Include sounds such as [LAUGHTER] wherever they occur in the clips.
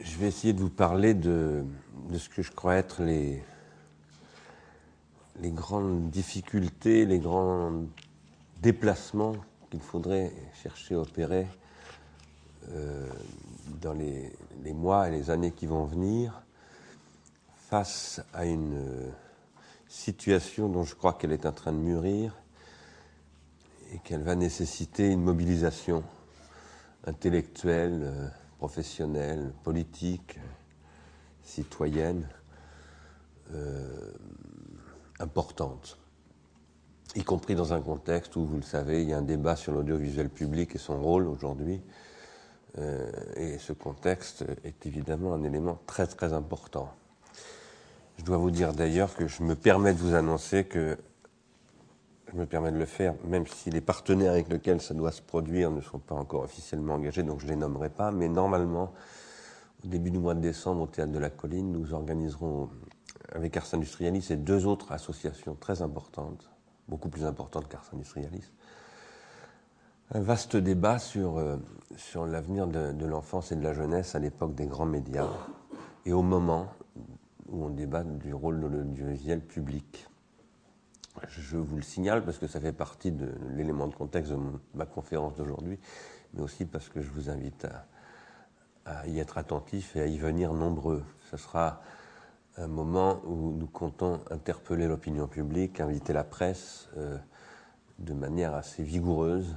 je vais essayer de vous parler de, ce que je crois être les, grandes difficultés, les grands déplacements qu'il faudrait chercher à opérer euh, dans les, mois et les années qui vont venir face à une situation dont je crois qu'elle est en train de mûrir et qu'elle va nécessiter une mobilisation intellectuelle, euh, professionnelle, politique, citoyenne euh, importante, y compris dans un contexte où, vous le savez, il y a un débat sur l'audiovisuel public et son rôle aujourd'hui. Euh, et ce contexte est évidemment un élément très très important. Je dois vous dire d'ailleurs que je me permets de vous annoncer que je me permets de le faire, même si les partenaires avec lesquels ça doit se produire ne sont pas encore officiellement engagés, donc je ne les nommerai pas, mais normalement, au début du mois de décembre, au Théâtre de la Colline, nous organiserons avec Ars Industrialis et deux autres associations très importantes, beaucoup plus importantes qu'Ars Industrialis, un vaste débat sur, euh, l'avenir de, de l'enfance et de la jeunesse à l'époque des grands médias et au moment où on débat du rôle de l'audiovisuel public. Je vous le signale parce que ça fait partie de l'élément de contexte de ma conférence d'aujourd'hui, mais aussi parce que je vous invite à, y être attentif et à y venir nombreux. Ce sera un moment où nous comptons interpeller l'opinion publique, inviter la presse euh, de manière assez vigoureuse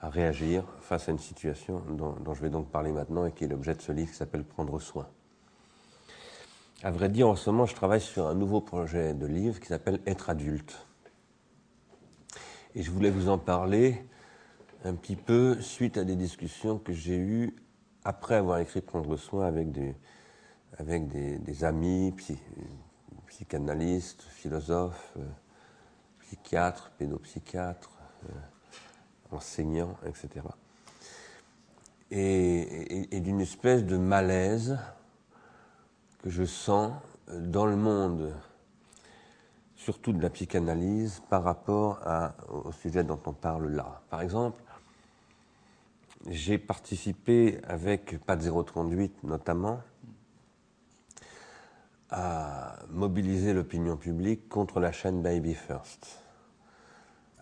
à réagir face à une situation dont, dont je vais donc parler maintenant et qui est l'objet de ce livre qui s'appelle Prendre soin. À vrai dire, en ce moment, je travaille sur un nouveau projet de livre qui s'appelle Être adulte. Et je voulais vous en parler un petit peu suite à des discussions que j'ai eues après avoir écrit Prendre soin avec des, avec des, amis, psy, psychanalystes, philosophes, euh, psychiatres, pédopsychiatres, euh, enseignants, etc. Et, et, et d'une espèce de malaise que je sens dans le monde surtout de la psychanalyse par rapport au sujet dont on parle là. Par exemple, j'ai participé avec Pat 038 notamment à mobiliser l'opinion publique contre la chaîne Baby First.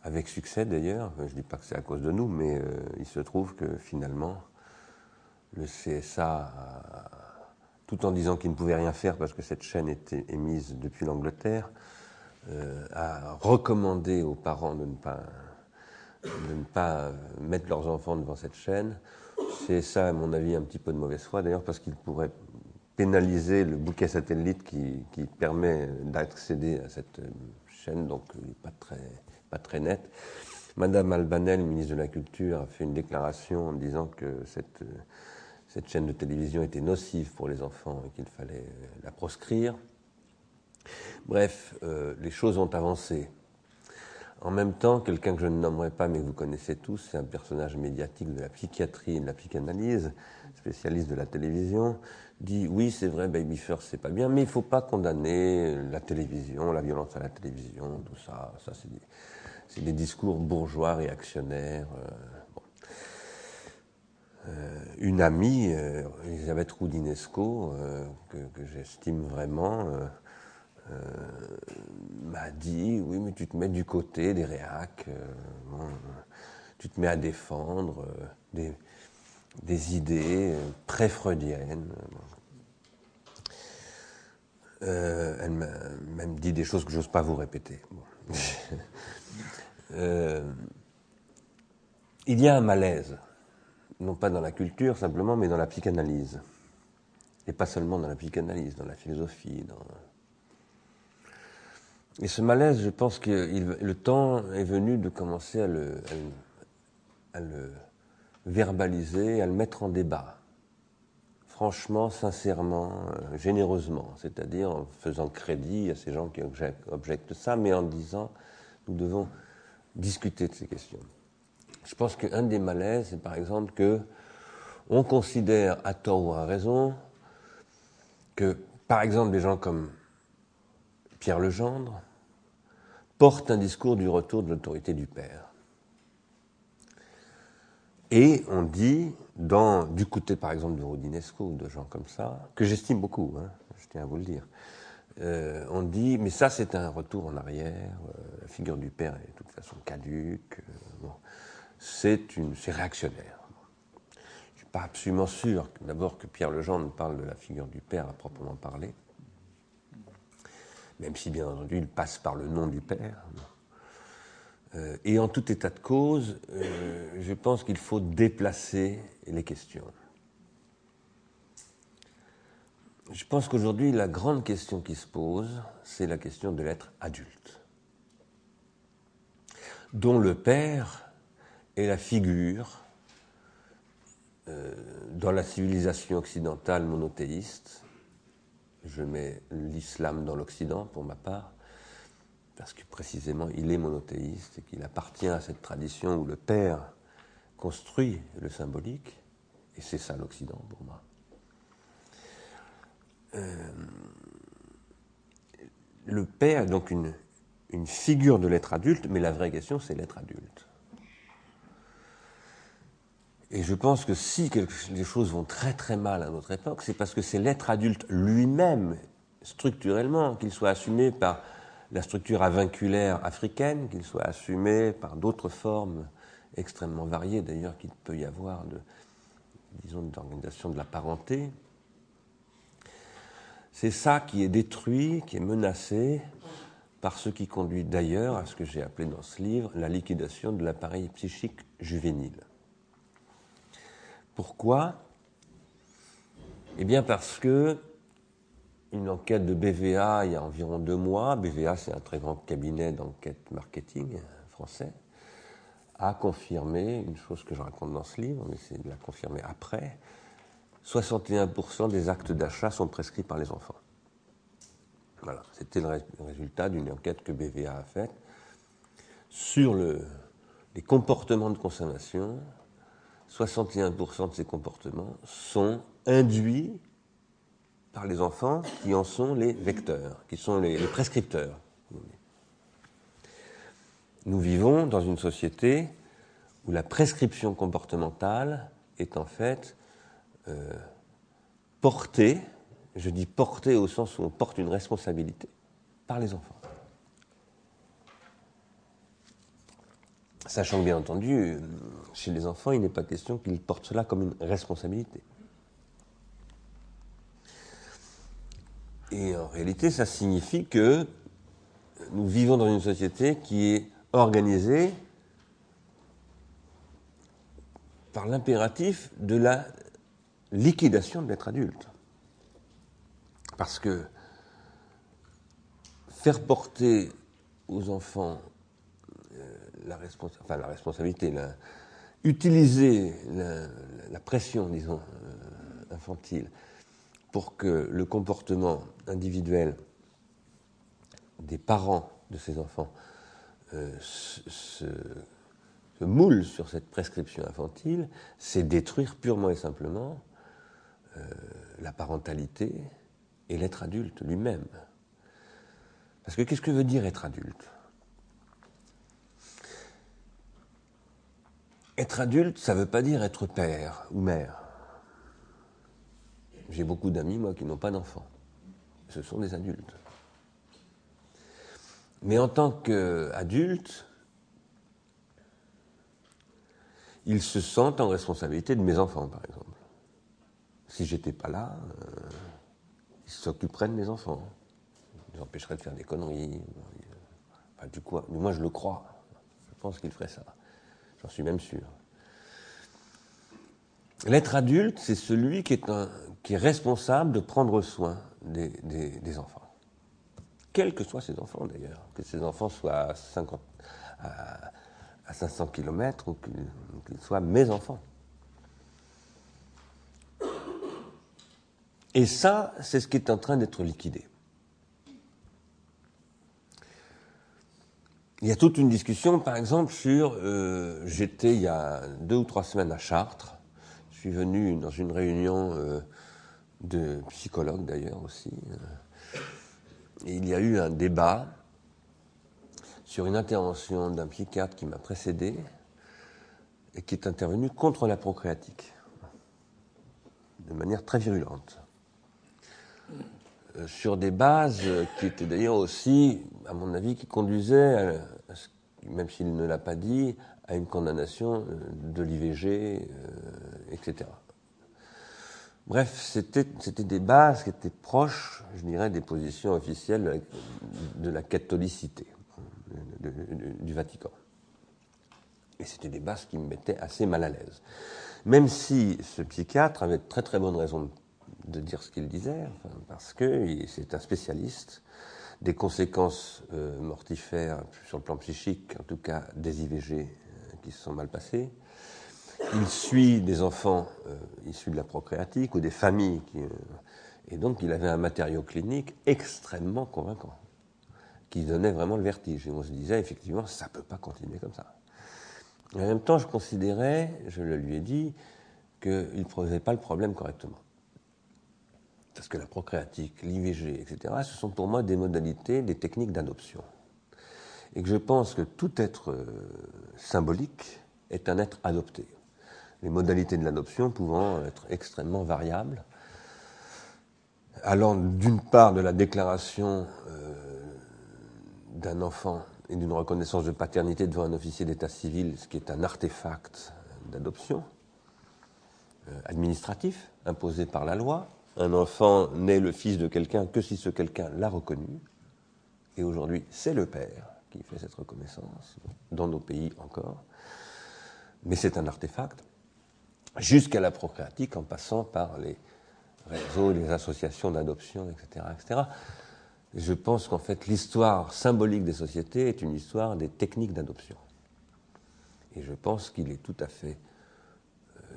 Avec succès d'ailleurs, je ne dis pas que c'est à cause de nous, mais euh, il se trouve que finalement, le CSA, a, tout en disant qu'il ne pouvait rien faire parce que cette chaîne était émise depuis l'Angleterre, euh, a recommandé aux parents de ne pas de ne pas mettre leurs enfants devant cette chaîne. C'est ça, à mon avis, un petit peu de mauvaise foi, d'ailleurs, parce qu'il pourrait pénaliser le bouquet satellite qui, qui permet d'accéder à cette chaîne, donc n'est pas très, pas très net. Madame Albanel, ministre de la Culture, a fait une déclaration en disant que cette, cette chaîne de télévision était nocive pour les enfants et qu'il fallait la proscrire. Bref, euh, les choses ont avancé. En même temps, quelqu'un que je ne nommerai pas, mais que vous connaissez tous, c'est un personnage médiatique de la psychiatrie et de la psychanalyse, spécialiste de la télévision, dit oui, c'est vrai, Baby First, c'est pas bien, mais il ne faut pas condamner la télévision, la violence à la télévision, tout ça. Ça, c'est des, discours bourgeois réactionnaires. Euh, euh, une amie, Elisabeth Roudinesco, que j'estime vraiment, euh, m'a dit oui mais tu te mets du côté des réacs, euh, bon, tu te mets à défendre euh, des, idées pré-freudiennes. elle m'a même dit des choses que j'ose pas vous répéter. [LAUGHS] Il y a un malaise, non pas dans la culture simplement, mais dans la psychanalyse. Et pas seulement dans la psychanalyse, dans la philosophie, dans, et ce malaise, je pense que le temps est venu de commencer à le, verbaliser, à le mettre en débat. Franchement, sincèrement, euh, généreusement, c'est-à-dire en faisant crédit à ces gens qui objectent, objectent ça, mais en disant nous devons discuter de ces questions. Je pense qu'un des malaises, c'est par exemple que on considère, à tort ou à raison, que, par exemple, des gens comme Pierre Legendre, porte un discours du retour de l'autorité du Père. Et on dit, dans, du côté par exemple de Rodinesco ou de gens comme ça, que j'estime beaucoup, hein, je tiens à vous le dire, euh, on dit, mais ça c'est un retour en arrière, euh, la figure du père est de toute façon caduque, euh, c'est réactionnaire. Je ne suis pas absolument sûr d'abord que Pierre Legendre parle de la figure du père à proprement parler, même si bien entendu il passe par le nom du père. Euh, et en tout état de cause, euh, je pense qu'il faut déplacer les questions. Je pense qu'aujourd'hui, la grande question qui se pose, c'est la question de l'être adulte, dont le père est la figure euh, dans la civilisation occidentale monothéiste. Je mets l'islam dans l'Occident pour ma part parce que précisément il est monothéiste et qu'il appartient à cette tradition où le Père construit le symbolique, et c'est ça l'Occident pour moi. Euh, le Père est donc une, une figure de l'être adulte, mais la vraie question c'est l'être adulte. Et je pense que si les choses vont très très mal à notre époque, c'est parce que c'est l'être adulte lui-même, structurellement, qu'il soit assumé par la structure avinculaire africaine, qu'il soit assumé par d'autres formes extrêmement variées d'ailleurs qu'il peut y avoir de, disons, d'organisation de la parenté. C'est ça qui est détruit, qui est menacé par ce qui conduit d'ailleurs à ce que j'ai appelé dans ce livre la liquidation de l'appareil psychique juvénile. Pourquoi? Eh bien parce que une enquête de BVA il y a environ deux mois. BVA, c'est un très grand cabinet d'enquête marketing français a confirmé une chose que je raconte dans ce livre, mais c'est de la confirmer après. 61% des actes d'achat sont prescrits par les enfants. Voilà, c'était le résultat d'une enquête que BVA a faite sur le, les comportements de consommation. 61% de ces comportements sont induits par les enfants qui en sont les vecteurs, qui sont les, prescripteurs. Nous vivons dans une société où la prescription comportementale est en fait euh, portée, je dis portée au sens où on porte une responsabilité, par les enfants. Sachant que bien entendu, chez les enfants, il n'est pas question qu'ils portent cela comme une responsabilité. Et en réalité, ça signifie que nous vivons dans une société qui est organisée par l'impératif de la liquidation de l'être adulte. Parce que faire porter aux enfants la, enfin, la responsabilité, utiliser la, pression, disons, euh, infantile, pour que le comportement individuel des parents de ces enfants euh, se, moule sur cette prescription infantile, c'est détruire purement et simplement euh, la parentalité et l'être adulte lui-même. Parce que qu'est-ce que veut dire être adulte? Être adulte, ça ne veut pas dire être père ou mère. J'ai beaucoup d'amis, moi, qui n'ont pas d'enfants. Ce sont des adultes. Mais en tant qu'adultes, ils se sentent en responsabilité de mes enfants, par exemple. Si j'étais pas là, euh, ils s'occuperaient de mes enfants. Ils empêcheraient de faire des conneries. Enfin, du coup, moi, je le crois. Je pense qu'ils feraient ça. J'en suis même sûr. L'être adulte, c'est celui qui est, responsable de prendre soin des, enfants. Quels que soient ces enfants d'ailleurs, que ces enfants soient à, 50, à, 500 km ou qu'ils soient mes enfants. Et ça, c'est ce qui est en train d'être liquidé. Il y a toute une discussion, par exemple, sur. Euh, j'étais il y a deux ou trois semaines à Chartres, suis venu dans une réunion euh, de psychologues d'ailleurs aussi. Euh, et il y a eu un débat sur une intervention d'un psychiatre qui m'a précédé et qui est intervenu contre la procréatique, de manière très virulente, sur des bases qui étaient d'ailleurs aussi, à mon avis, qui conduisaient, même s'il ne l'a pas dit, à une condamnation euh, de l'IVG, etc. Bref, c'était des bases qui étaient proches, je dirais, des positions officielles de la catholicité du Vatican. Et c'était des bases qui me mettaient assez mal à l'aise. Même si ce psychiatre avait de très très bonnes raisons de dire ce qu'il disait, parce que c'est un spécialiste des conséquences euh, mortifères sur le plan psychique, en tout cas des IVG euh, qui se sont mal passées, il suit des enfants euh, issus de la procréatique ou des familles. Et donc, il avait un matériau clinique extrêmement convaincant, qui donnait vraiment le vertige. Et on se disait, effectivement, ça ne peut pas continuer comme ça. en même temps, je considérais, je le lui ai dit, qu'il ne posait pas le problème correctement. Parce que la procréatique, l'IVG, etc., ce sont pour moi des modalités, des techniques d'adoption. Et que je pense que tout être euh, symbolique est un être adopté les modalités de l'adoption pouvant être extrêmement variables, allant d'une part de la déclaration euh, d'un enfant et d'une reconnaissance de paternité devant un officier d'état civil, ce qui est un artefact d'adoption euh, administratif imposé par la loi. Un enfant n'est le fils de quelqu'un que si ce quelqu'un l'a reconnu. Et aujourd'hui, c'est le père qui fait cette reconnaissance, dans nos pays encore. Mais c'est un artefact jusqu'à la procréatique en passant par les réseaux, les associations d'adoption, etc., etc. Je pense qu'en fait, l'histoire symbolique des sociétés est une histoire des techniques d'adoption. Et je pense qu'il est tout à fait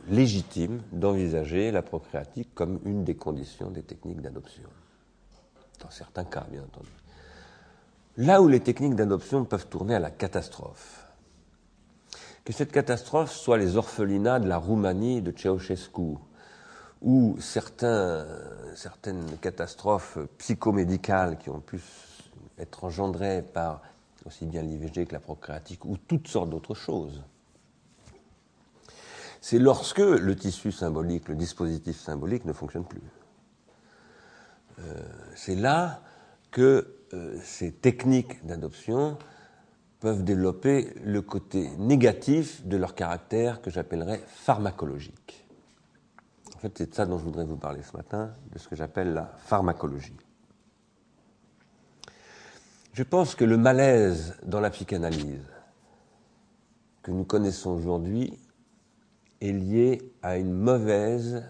légitime d'envisager la procréatique comme une des conditions des techniques d'adoption. Dans certains cas, bien entendu. Là où les techniques d'adoption peuvent tourner à la catastrophe, que cette catastrophe soit les orphelinats de la Roumanie de Ceausescu, ou certaines catastrophes psychomédicales qui ont pu être engendrées par aussi bien l'IVG que la procréatique, ou toutes sortes d'autres choses. C'est lorsque le tissu symbolique, le dispositif symbolique ne fonctionne plus. Euh, c'est là que euh, ces techniques d'adoption peuvent développer le côté négatif de leur caractère que j'appellerais pharmacologique. En fait, c'est de ça dont je voudrais vous parler ce matin, de ce que j'appelle la pharmacologie. Je pense que le malaise dans la psychanalyse que nous connaissons aujourd'hui est lié à une mauvaise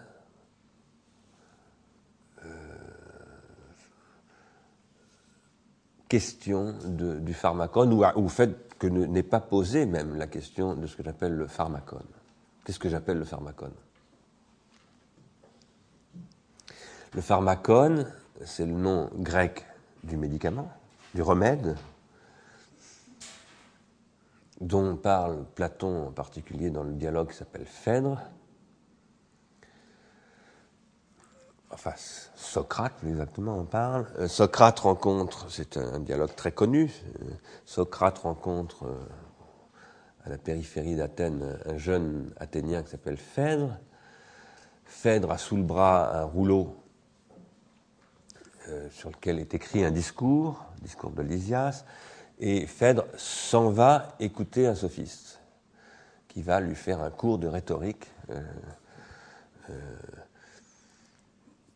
question du pharmacone ou au fait que n'est pas posée même la question de ce que j'appelle le pharmacone. Qu'est-ce que j'appelle le pharmacone? Le pharmacone, c'est le nom grec du médicament, du remède, dont parle Platon en particulier dans le dialogue qui s'appelle Phèdre, enfin Socrate plus exactement on parle. Euh, Socrate rencontre, c'est un dialogue très connu, euh, Socrate rencontre euh, à la périphérie d'Athènes un jeune Athénien qui s'appelle Phèdre. Phèdre a sous le bras un rouleau sur lequel est écrit un discours, discours de Lysias, et Phèdre s'en va écouter un sophiste qui va lui faire un cours de rhétorique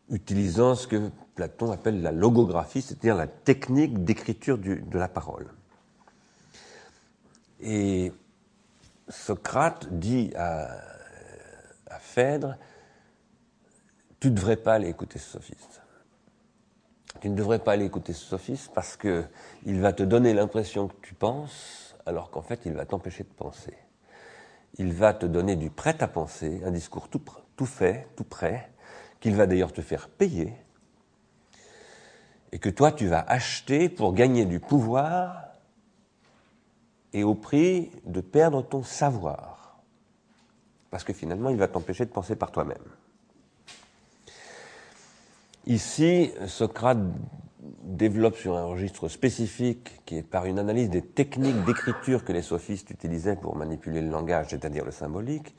utilisant ce que Platon appelle la logographie, c'est-à-dire la technique d'écriture de la parole. Et Socrate dit à, Phèdre, tu ne devrais pas aller écouter ce sophiste. Tu ne devrais pas aller écouter ce sophiste parce qu'il va te donner l'impression que tu penses, alors qu'en fait, il va t'empêcher de penser. Il va te donner du prêt à penser, un discours tout, tout fait, tout prêt, qu'il va d'ailleurs te faire payer, et que toi tu vas acheter pour gagner du pouvoir et au prix de perdre ton savoir. Parce que finalement, il va t'empêcher de penser par toi-même. Ici, Socrate développe sur un registre spécifique qui est par une analyse des techniques d'écriture que les sophistes utilisaient pour manipuler le langage, c'est-à-dire le symbolique,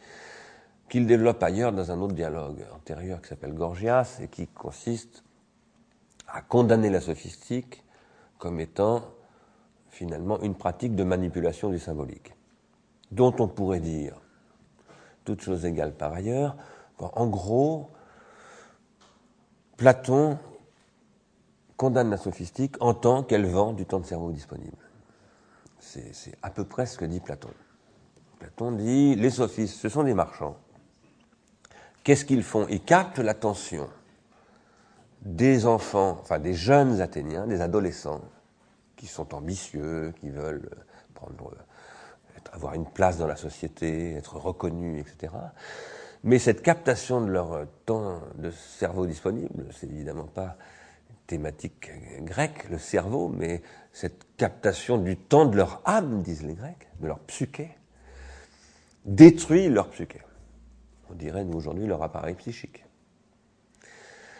qu'il développe ailleurs dans un autre dialogue antérieur qui s'appelle Gorgias et qui consiste à condamner la sophistique comme étant finalement une pratique de manipulation du symbolique, dont on pourrait dire, toutes choses égales par ailleurs, qu'en gros, Platon condamne la sophistique en tant qu'elle vend du temps de cerveau disponible. C'est à peu près ce que dit Platon. Platon dit les sophistes, ce sont des marchands. Qu'est-ce qu'ils font? Ils captent l'attention des enfants, enfin des jeunes Athéniens, des adolescents, qui sont ambitieux, qui veulent avoir une place dans la société, être reconnus, etc. Mais cette captation de leur temps de cerveau disponible, c'est évidemment pas thématique grecque, le cerveau, mais cette captation du temps de leur âme, disent les Grecs, de leur psyché, détruit leur psyché. On dirait, nous, aujourd'hui, leur appareil psychique.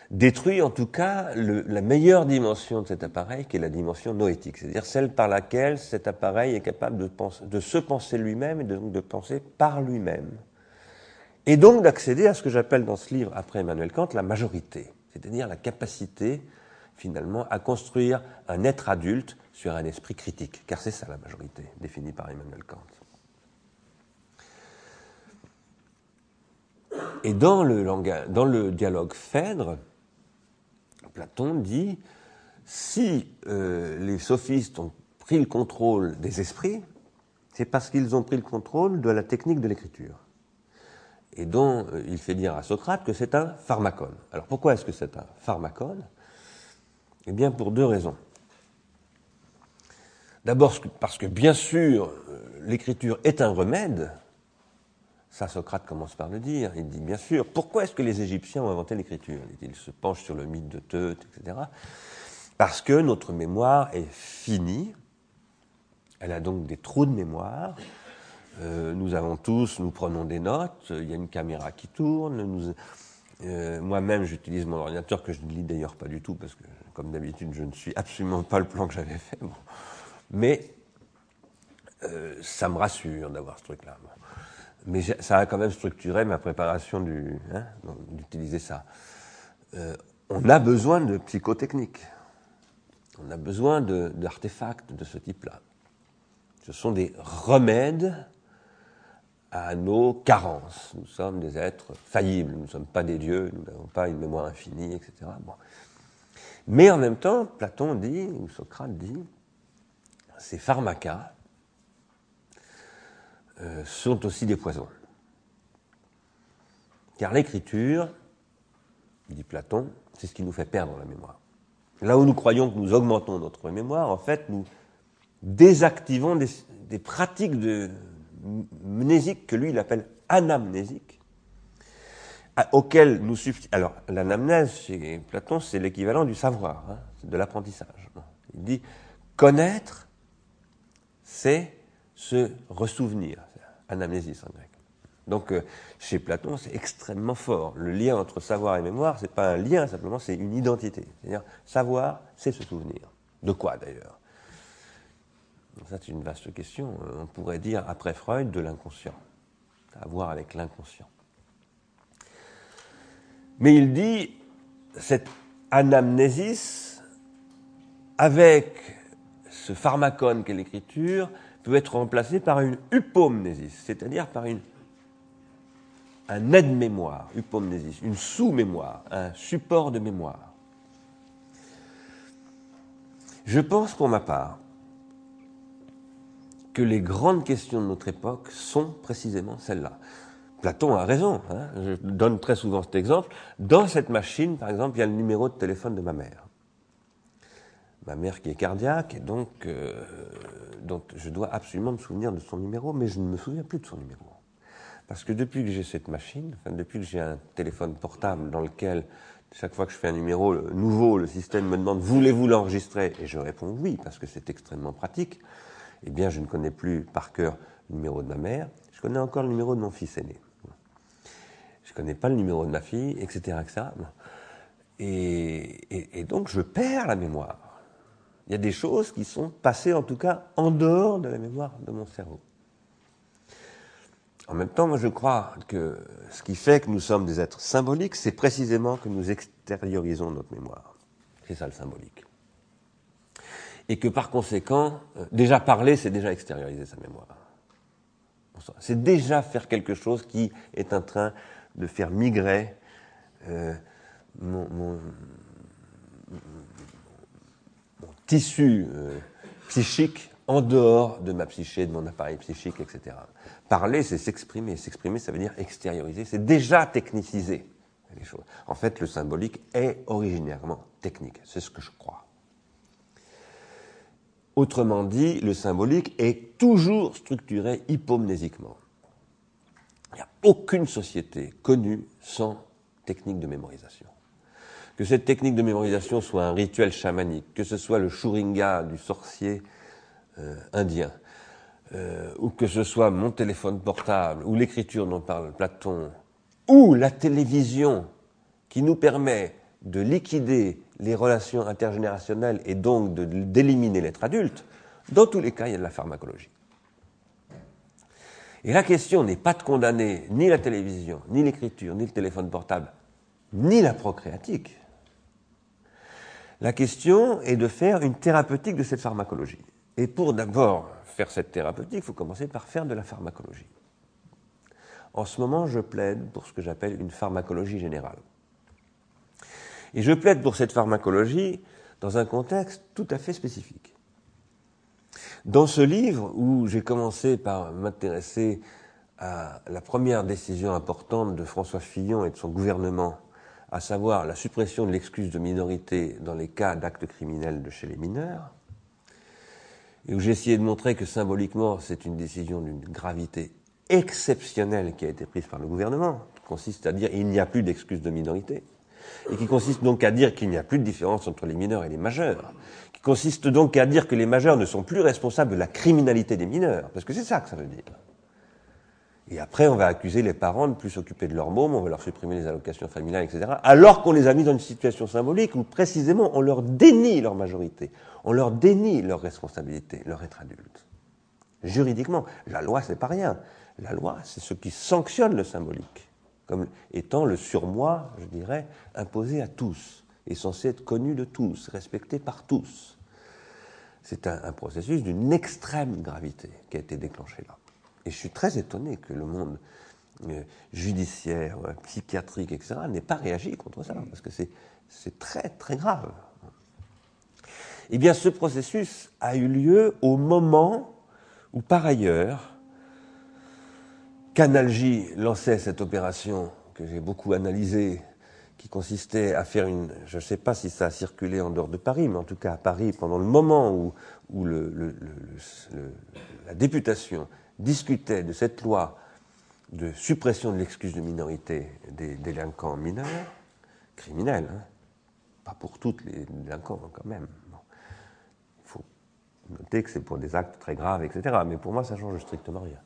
Détruit, en tout cas, la meilleure dimension de cet appareil, qui est la dimension noétique, c'est-à-dire celle par laquelle cet appareil est capable de, de se penser lui-même et donc de penser par lui-même. Et donc d'accéder à ce que j'appelle dans ce livre, après Emmanuel Kant, la majorité, c'est-à-dire la capacité finalement, à construire un être adulte sur un esprit critique, car c'est ça la majorité, définie par Emmanuel Kant. Et dans le, dialogue Phèdre, Platon dit si euh, les sophistes ont pris le contrôle des esprits, c'est parce qu'ils ont pris le contrôle de la technique de l'écriture. Et dont euh, il fait dire à Socrate que c'est un pharmacone. Alors pourquoi est-ce que c'est un pharmacone? Eh bien, pour deux raisons. D'abord parce que, bien sûr, euh, l'écriture est un remède. Ça, Socrate commence par le dire. Il dit, bien sûr, pourquoi est-ce que les Égyptiens ont inventé l'écriture? Il se penche sur le mythe de Teut, etc. Parce que notre mémoire est finie. Elle a donc des trous de mémoire. Euh, nous avons tous, nous prenons des notes. Il y a une caméra qui tourne. Euh, moi-même, j'utilise mon ordinateur que je ne lis d'ailleurs pas du tout parce que comme d'habitude, je ne suis absolument pas le plan que j'avais fait. Mais euh, ça me rassure d'avoir ce truc-là. Mais ça a quand même structuré ma préparation hein, d'utiliser ça. Euh, on a besoin de psychotechniques. On a besoin d'artefacts de, de ce type-là. Ce sont des remèdes à nos carences. Nous sommes des êtres faillibles, nous ne sommes pas des dieux, nous n'avons pas une mémoire infinie, etc. Bon. Mais en même temps, Platon dit, ou Socrate dit, ces pharmacas euh, sont aussi des poisons. Car l'écriture, dit Platon, c'est ce qui nous fait perdre la mémoire. Là où nous croyons que nous augmentons notre mémoire, en fait, nous désactivons des, des pratiques de mnésique que lui, il appelle anamnésiques, auquel nous suffit. Alors, l'anamnèse chez Platon, c'est l'équivalent du savoir, hein, de l'apprentissage. Il dit connaître, c'est se ressouvenir, anamnésis en grec. Donc, euh, chez Platon, c'est extrêmement fort. Le lien entre savoir et mémoire, c'est pas un lien simplement, c'est une identité. C'est-à-dire, savoir, c'est se souvenir. De quoi d'ailleurs? Ça, c'est une vaste question. On pourrait dire, après Freud, de l'inconscient. À voir avec l'inconscient. Mais il dit, cette anamnésis, avec ce pharmacone qu'est l'écriture, peut être remplacée par une hypomnésis, c'est-à-dire par une, un aide-mémoire, une sous-mémoire, un support de mémoire. Je pense pour ma part que les grandes questions de notre époque sont précisément celles-là. Platon a raison, hein. je donne très souvent cet exemple. Dans cette machine, par exemple, il y a le numéro de téléphone de ma mère. Ma mère qui est cardiaque, et donc, euh, donc je dois absolument me souvenir de son numéro, mais je ne me souviens plus de son numéro. Parce que depuis que j'ai cette machine, enfin, depuis que j'ai un téléphone portable dans lequel, chaque fois que je fais un numéro nouveau, le système me demande voulez-vous l'enregistrer? Et je réponds oui, parce que c'est extrêmement pratique. Eh bien, je ne connais plus par cœur le numéro de ma mère, je connais encore le numéro de mon fils aîné je connais pas le numéro de ma fille, etc. etc. Et, et, donc je perds la mémoire. Il y a des choses qui sont passées, en tout cas, en dehors de la mémoire de mon cerveau. En même temps, moi, je crois que ce qui fait que nous sommes des êtres symboliques, c'est précisément que nous extériorisons notre mémoire. C'est ça le symbolique. Et que par conséquent, euh, déjà parler, c'est déjà extérioriser sa mémoire. C'est déjà faire quelque chose qui est en train de faire migrer euh, mon, tissu euh, psychique en dehors de ma psyché, de mon appareil psychique, etc. Parler, c'est s'exprimer. S'exprimer, ça veut dire extérioriser. C'est déjà techniciser les choses. En fait, le symbolique est originairement technique. C'est ce que je crois. Autrement dit, le symbolique est toujours structuré hypomnésiquement. Il n'y a aucune société connue sans technique de mémorisation. Que cette technique de mémorisation soit un rituel chamanique, que ce soit le shuringa du sorcier euh, indien, euh, ou que ce soit mon téléphone portable, ou l'écriture dont parle Platon, ou la télévision qui nous permet de liquider les relations intergénérationnelles et donc d'éliminer l'être adulte, dans tous les cas, il y a de la pharmacologie. Et la question n'est pas de condamner ni la télévision, ni l'écriture, ni le téléphone portable, ni la procréatique. La question est de faire une thérapeutique de cette pharmacologie. Et pour d'abord faire cette thérapeutique, il faut commencer par faire de la pharmacologie. En ce moment, je plaide pour ce que j'appelle une pharmacologie générale. Et je plaide pour cette pharmacologie dans un contexte tout à fait spécifique. Dans ce livre, où j'ai commencé par m'intéresser à la première décision importante de François Fillon et de son gouvernement, à savoir la suppression de l'excuse de minorité dans les cas d'actes criminels de chez les mineurs, et où j'ai essayé de montrer que symboliquement c'est une décision d'une gravité exceptionnelle qui a été prise par le gouvernement, qui consiste à dire il n'y a plus d'excuse de minorité et qui consiste donc à dire qu'il n'y a plus de différence entre les mineurs et les majeurs, qui consiste donc à dire que les majeurs ne sont plus responsables de la criminalité des mineurs, parce que c'est ça que ça veut dire. Et après, on va accuser les parents de plus s'occuper de leurs mômes, on va leur supprimer les allocations familiales, etc. Alors qu'on les a mis dans une situation symbolique où précisément on leur dénie leur majorité, on leur dénie leur responsabilité, leur être adulte. Juridiquement, la loi, c'est pas rien. La loi, c'est ce qui sanctionne le symbolique comme étant le surmoi, je dirais, imposé à tous, et censé être connu de tous, respecté par tous. C'est un, processus d'une extrême gravité qui a été déclenché là. Et je suis très étonné que le monde euh, judiciaire, euh, psychiatrique, etc., n'ait pas réagi contre ça, parce que c'est très, très grave. Eh bien, ce processus a eu lieu au moment où, par ailleurs, Canalgie lançait cette opération que j'ai beaucoup analysée, qui consistait à faire une. Je ne sais pas si ça a circulé en dehors de Paris, mais en tout cas à Paris, pendant le moment où, où la députation discutait de cette loi de suppression de l'excuse de minorité des délinquants mineurs, criminels, hein, pas pour toutes les délinquants quand même. Il faut noter que c'est pour des actes très graves, etc. Mais pour moi, ça change strictement rien.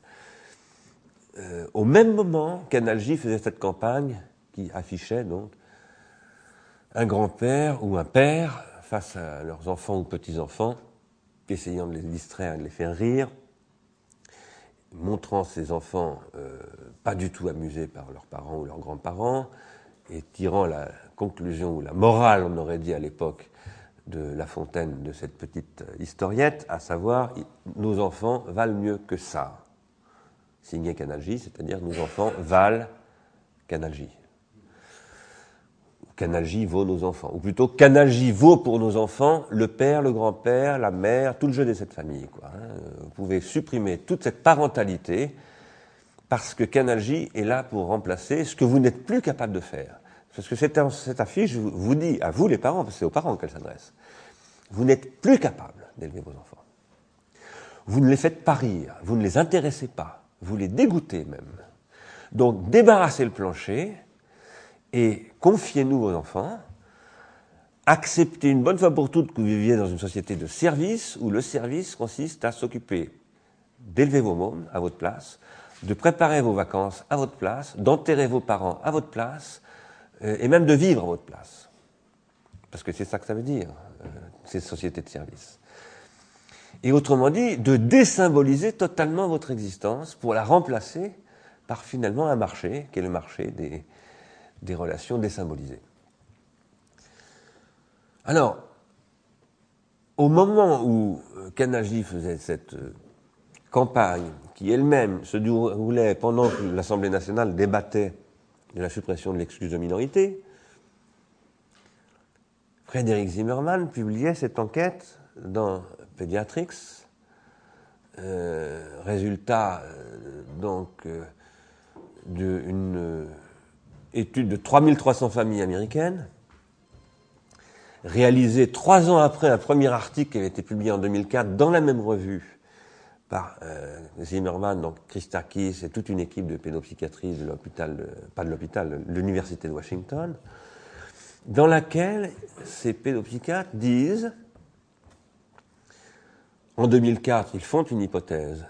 Euh, au même moment qu'Analgie faisait cette campagne qui affichait donc un grand-père ou un père face à leurs enfants ou petits-enfants, essayant de les distraire, de les faire rire, montrant ces enfants euh, pas du tout amusés par leurs parents ou leurs grands-parents, et tirant la conclusion ou la morale, on aurait dit à l'époque, de La Fontaine, de cette petite historiette, à savoir, nos enfants valent mieux que ça signé Canalgie, c'est-à-dire nos enfants valent Canalgie. Canalgie vaut nos enfants. Ou plutôt, Canalgie vaut pour nos enfants le père, le grand-père, la mère, tout le jeu de cette famille. Hein. Vous pouvez supprimer toute cette parentalité parce que Canalgie est là pour remplacer ce que vous n'êtes plus capable de faire. Parce que cette, cette affiche vous dit, à vous les parents, c'est aux parents qu'elle s'adresse, vous n'êtes plus capable d'élever vos enfants. Vous ne les faites pas rire, vous ne les intéressez pas, vous les dégoûtez même. Donc débarrassez le plancher et confiez-nous vos enfants. Acceptez une bonne fois pour toutes que vous viviez dans une société de service où le service consiste à s'occuper d'élever vos mômes à votre place, de préparer vos vacances à votre place, d'enterrer vos parents à votre place, euh, et même de vivre à votre place. parce que c'est ça que ça veut dire, euh, ces sociétés de services. Et autrement dit, de désymboliser totalement votre existence pour la remplacer par finalement un marché, qui est le marché des, relations désymbolisées. Alors, au moment où Kanaji faisait cette campagne, qui elle-même se déroulait pendant que l'Assemblée nationale débattait de la suppression de l'excuse de minorité, Frédéric Zimmermann publiait cette enquête dans Pediatrics, euh, résultat euh, donc euh, d'une étude de 3300 familles américaines, réalisée trois ans après un premier article qui avait été publié en 2004 dans la même revue par Zimmerman, donc Christakis et toute une équipe de pédopsychiatrie de l'hôpital, pas de l'hôpital, de l'université de Washington, dans laquelle ces pédopsychiatres disent, en 2004, ils font une hypothèse.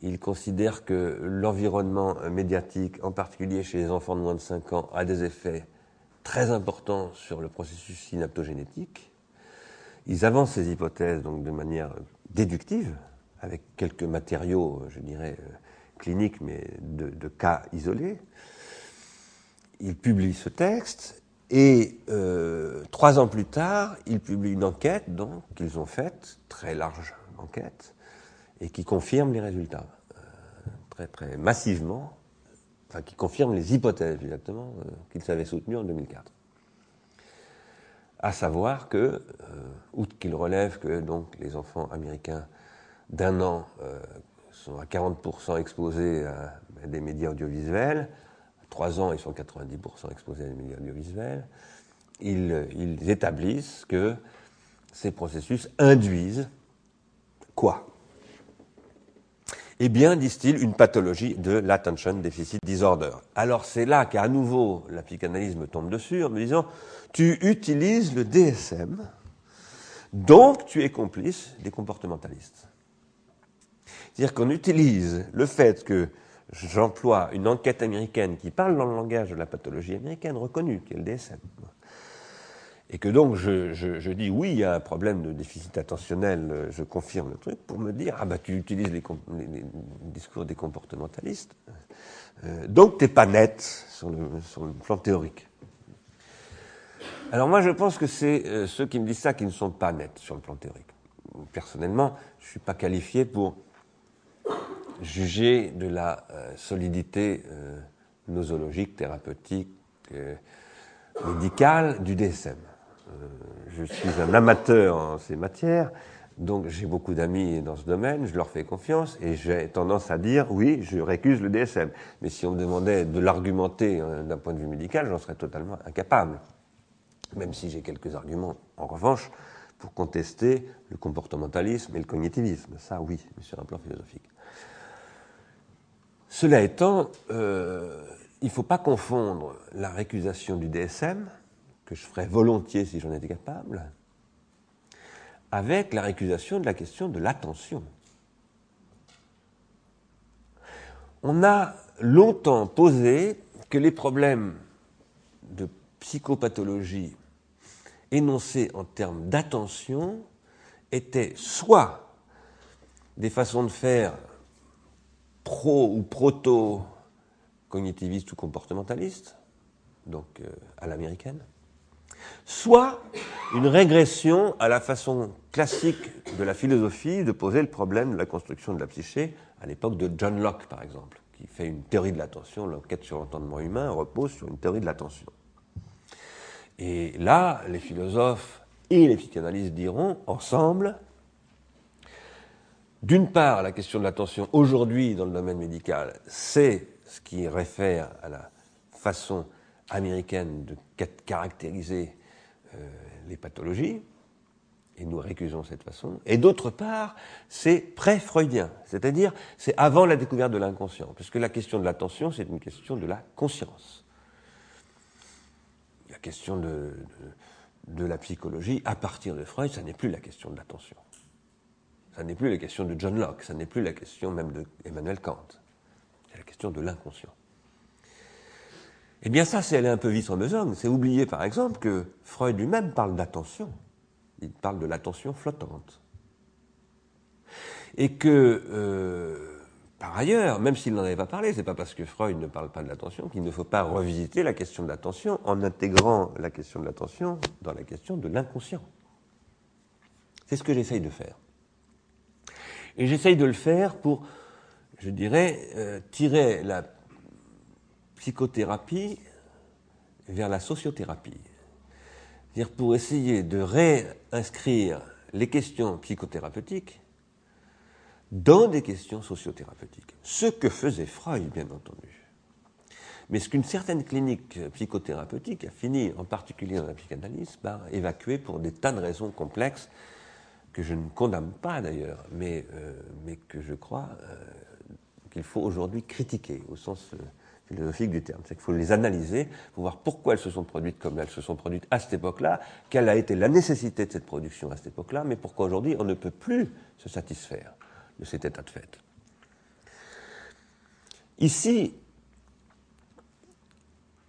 Ils considèrent que l'environnement médiatique, en particulier chez les enfants de moins de 5 ans, a des effets très importants sur le processus synaptogénétique. Ils avancent ces hypothèses donc de manière déductive, avec quelques matériaux, je dirais, euh, cliniques, mais de, cas isolés. Ils publient ce texte et euh, trois ans plus tard, ils publient une enquête donc qu'ils ont faite, très large enquête, et qui confirme les résultats euh, très très massivement, enfin qui confirme les hypothèses exactement qu'ils avaient soutenues en 2004. À savoir que, outre qu'ils relèvent que donc les enfants américains d'un an euh, sont à 40% exposés à, des médias audiovisuels, trois ans ils sont 90% exposés à des médias audiovisuels, ils, établissent que ces processus induisent quoi? Eh bien, disent-ils, une pathologie de l'attention deficit disorder. Alors c'est là qu'à nouveau la psychanalyse me tombe dessus en me disant, tu utilises le DSM, donc tu es complice des comportementalistes. C'est-à-dire qu'on utilise le fait que j'emploie une enquête américaine qui parle dans le langage de la pathologie américaine reconnue, qui est le DSM. Et que donc je, dis oui, il y a un problème de déficit attentionnel, je confirme le truc, pour me dire ah bah tu utilises les, discours des comportementalistes, euh, donc t'es pas net sur le, plan théorique. Alors moi je pense que c'est euh, ceux qui me disent ça qui ne sont pas nets sur le plan théorique. Personnellement, je suis pas qualifié pour juger de la euh, solidité euh, nosologique, thérapeutique, euh, médicale du DSM. je suis un amateur en ces matières, donc j'ai beaucoup d'amis dans ce domaine, je leur fais confiance et j'ai tendance à dire oui, je récuse le DSM. Mais si on me demandait de l'argumenter d'un point de vue médical, j'en serais totalement incapable. Même si j'ai quelques arguments, en revanche, pour contester le comportementalisme et le cognitivisme. Ça, oui, sur un plan philosophique. Cela étant, euh, il ne faut pas confondre la récusation du DSM, que je ferais volontiers si j'en étais capable, avec la récusation de la question de l'attention. On a longtemps posé que les problèmes de psychopathologie énoncés en termes d'attention étaient soit des façons de faire pro ou proto-cognitiviste ou comportementaliste, donc euh, à l'américaine, soit une régression à la façon classique de la philosophie de poser le problème de la construction de la psyché, à l'époque de John Locke par exemple, qui fait une théorie de l'attention, l'enquête sur l'entendement humain repose sur une théorie de l'attention. Et là, les philosophes et les psychanalystes diront ensemble, d'une part, la question de l'attention aujourd'hui dans le domaine médical, c'est ce qui réfère à la façon américaine de caractériser euh, les pathologies, et nous récusons cette façon. Et d'autre part, c'est pré-freudien, c'est-à-dire c'est avant la découverte de l'inconscient, puisque la question de l'attention, c'est une question de la conscience. La question de, de la psychologie, à partir de Freud, ça n'est plus la question de l'attention. Ça n'est plus la question de John Locke, ça n'est plus la question même de Kant. C'est la question de l'inconscient. Eh bien ça, c'est aller un peu vite en besogne. C'est oublier par exemple que Freud lui-même parle d'attention. Il parle de l'attention flottante. Et que, euh, par ailleurs, même s'il n'en avait pas parlé, c'est pas parce que Freud ne parle pas de l'attention qu'il ne faut pas revisiter la question de l'attention en intégrant la question de l'attention dans la question de l'inconscient. C'est ce que j'essaye de faire. Et j'essaye de le faire pour, je dirais, euh, tirer la psychothérapie vers la sociothérapie. C'est-à-dire pour essayer de réinscrire les questions psychothérapeutiques dans des questions sociothérapeutiques. Ce que faisait Freud, bien entendu. Mais ce qu'une certaine clinique psychothérapeutique a fini, en particulier dans la psychanalyse, par évacuer pour des tas de raisons complexes que je ne condamne pas d'ailleurs, mais, euh, mais que je crois euh, qu'il faut aujourd'hui critiquer au sens euh, philosophique du terme. C'est qu'il faut les analyser pour voir pourquoi elles se sont produites comme elles se sont produites à cette époque-là, quelle a été la nécessité de cette production à cette époque-là, mais pourquoi aujourd'hui on ne peut plus se satisfaire de cet état de fait. Ici,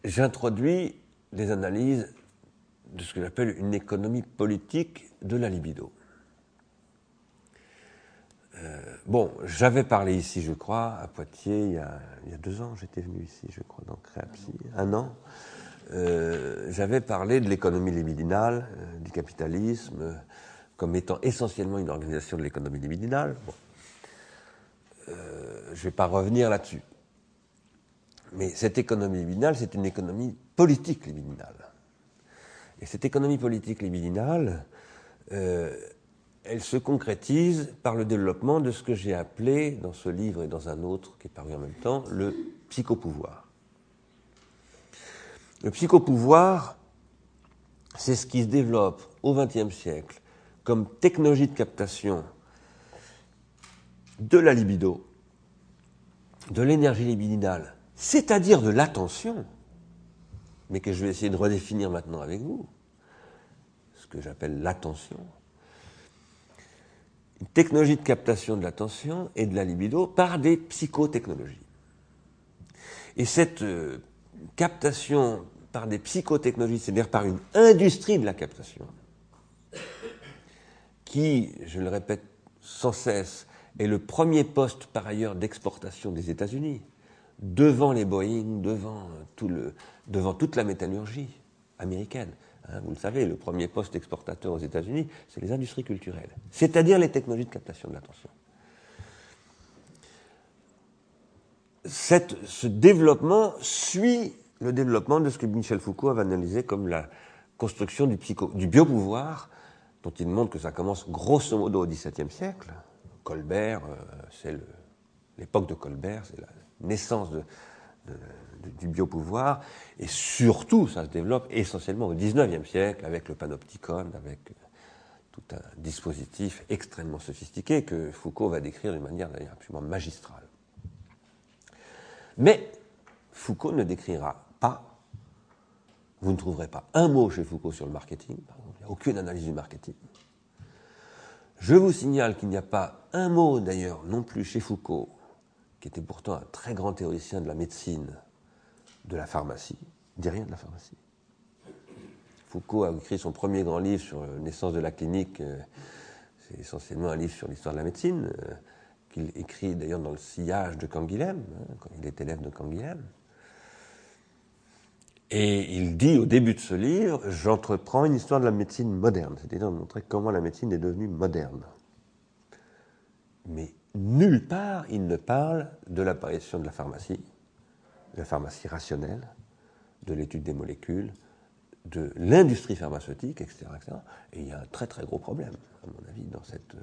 j'introduis des analyses de ce que j'appelle une économie politique de la libido. Euh, bon, j'avais parlé ici, je crois, à Poitiers, il y a, deux ans, j'étais venu ici, je crois, dans Créapsy, un an. Euh, j'avais parlé de l'économie libidinale, euh, du capitalisme, comme étant essentiellement une organisation de l'économie libidinale. Je ne vais pas revenir là-dessus. Mais cette économie libidinale, c'est une économie politique libidinale. Et cette économie politique libidinale, elle se concrétise par le développement de ce que j'ai appelé, dans ce livre et dans un autre qui est paru en même temps, le psychopouvoir. Le psychopouvoir, c'est ce qui se développe au XXe siècle comme technologie de captation de la libido, de l'énergie libidinale, c'est-à-dire de l'attention, mais que je vais essayer de redéfinir maintenant avec vous, ce que j'appelle l'attention technologie de captation de l'attention et de la libido par des psychotechnologies. Et cette euh, captation par des psychotechnologies, c'est-à-dire par une industrie de la captation, qui, je le répète sans cesse, est le premier poste par ailleurs d'exportation des États-Unis, devant les Boeing, devant, tout le, devant toute la métallurgie américaine. Hein, vous le savez, le premier poste exportateur aux États-Unis, c'est les industries culturelles, c'est-à-dire les technologies de captation de l'attention. ce développement suit le développement de ce que Michel Foucault avait analysé comme la construction du biopouvoir, dont il montre que ça commence grosso modo au XVIIe siècle. Colbert, euh, c'est l'époque de Colbert, c'est la naissance de, du biopouvoir, et surtout, ça se développe essentiellement au XIXe siècle avec le panopticon, avec euh, tout un dispositif extrêmement sophistiqué que Foucault va décrire d'une manière d'ailleurs absolument magistrale. Mais Foucault ne décrira pas, vous ne trouverez pas un mot chez Foucault sur le marketing, il n'y a aucune analyse du marketing. Je vous signale qu'il n'y a pas un mot d'ailleurs non plus chez Foucault qui était pourtant un très grand théoricien de la médecine, de la pharmacie, il dit rien de la pharmacie. Foucault a écrit son premier grand livre sur la naissance de la clinique, euh, c'est essentiellement un livre sur l'histoire de la médecine, euh, qu'il écrit d'ailleurs dans le sillage de Canguilhem, hein, quand il est élève de Canguilhem. Et il dit au début de ce livre, j'entreprends une histoire de la médecine moderne, c'est-à-dire montrer comment la médecine est devenue moderne. Mais nulle part il ne parle de l'apparition de la pharmacie, la pharmacie rationnelle, de l'étude des molécules, de l'industrie pharmaceutique, etc., Et il y a un très très gros problème, à mon avis, dans cette euh,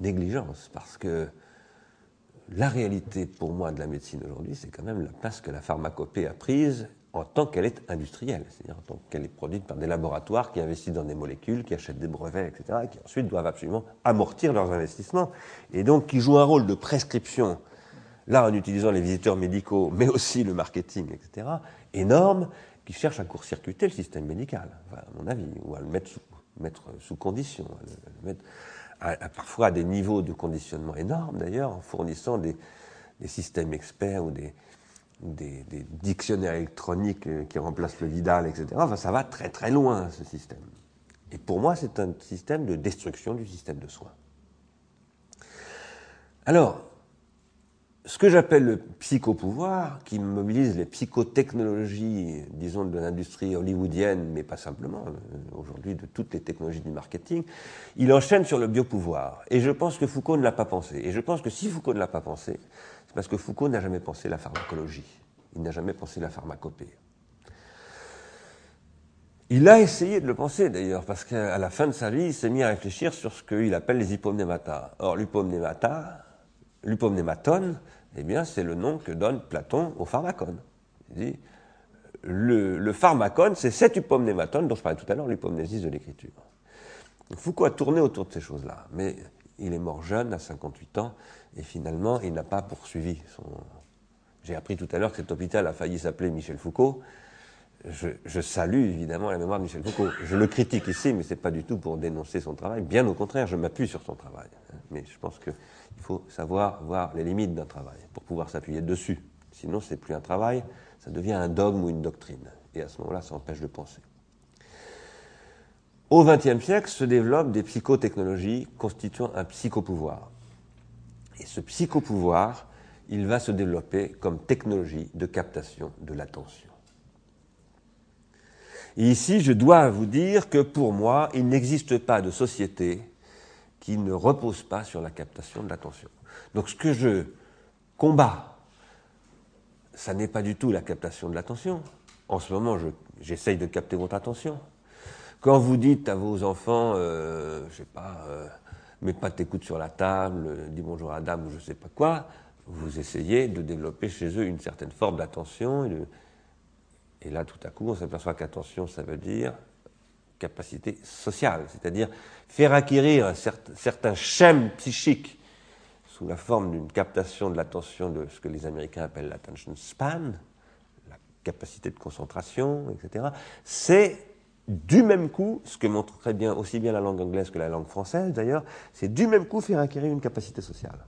négligence, parce que la réalité pour moi de la médecine aujourd'hui, c'est quand même la place que la pharmacopée a prise en tant qu'elle est industrielle, c'est-à-dire en tant qu'elle est produite par des laboratoires qui investissent dans des molécules, qui achètent des brevets, etc., et qui ensuite doivent absolument amortir leurs investissements, et donc qui jouent un rôle de prescription, là en utilisant les visiteurs médicaux, mais aussi le marketing, etc., énorme, qui cherche à court-circuiter le système médical, à mon avis, ou à le mettre sous, mettre condition, à le mettre parfois à des niveaux de conditionnement énormes d'ailleurs, en fournissant des, des systèmes experts ou des, des, dictionnaires électroniques euh, qui remplacent le Vidal, etc. Enfin, ça va très très loin, ce système. Et pour moi, c'est un système de destruction du système de soins. Alors, ce que j'appelle le psychopouvoir, qui mobilise les psychotechnologies, disons, de l'industrie hollywoodienne, mais pas simplement, euh, aujourd'hui de toutes les technologies du marketing, il enchaîne sur le biopouvoir. Et je pense que Foucault ne l'a pas pensé. Et je pense que si Foucault ne l'a pas pensé, c'est parce que Foucault n'a jamais pensé la pharmacologie. Il n'a jamais pensé la pharmacopée. Il a essayé de le penser d'ailleurs, parce qu'à la fin de sa vie, il s'est mis à réfléchir sur ce qu'il appelle les hypomnémata. Or, l'hypomnémata, l'hypomnématone, eh bien, c'est le nom que donne Platon au pharmacone. Il dit, le, pharmacone, c'est cet hypomnématone dont je parlais tout à l'heure, l'hypomnésis de l'écriture. Foucault a tourné autour de ces choses-là, mais il est mort jeune, à 58 ans, et finalement, il n'a pas poursuivi son. J'ai appris tout à l'heure que cet hôpital a failli s'appeler Michel Foucault. Je, je, salue évidemment la mémoire de Michel Foucault. Je le critique ici, mais ce n'est pas du tout pour dénoncer son travail. Bien au contraire, je m'appuie sur son travail. Mais je pense que il faut savoir voir les limites d'un travail pour pouvoir s'appuyer dessus. Sinon, ce n'est plus un travail, ça devient un dogme ou une doctrine. Et à ce moment-là, ça empêche de penser. Au XXe siècle se développent des psychotechnologies constituant un psychopouvoir. Et ce psychopouvoir, il va se développer comme technologie de captation de l'attention. Et ici, je dois vous dire que pour moi, il n'existe pas de société qui ne repose pas sur la captation de l'attention. Donc ce que je combats, ça n'est pas du tout la captation de l'attention. En ce moment, j'essaye de capter votre attention. Quand vous dites à vos enfants, euh, je sais pas, euh, mets pas tes coudes sur la table, dis bonjour à dame ou je sais pas quoi, vous essayez de développer chez eux une certaine forme d'attention. Et, là, tout à coup, on s'aperçoit qu'attention, ça veut dire capacité sociale, c'est-à-dire faire acquérir certains schèmes psychiques sous la forme d'une captation de l'attention de ce que les Américains appellent l'attention span, la capacité de concentration, etc. C'est du même coup, ce que montre très bien aussi bien la langue anglaise que la langue française d'ailleurs, c'est du même coup faire acquérir une capacité sociale,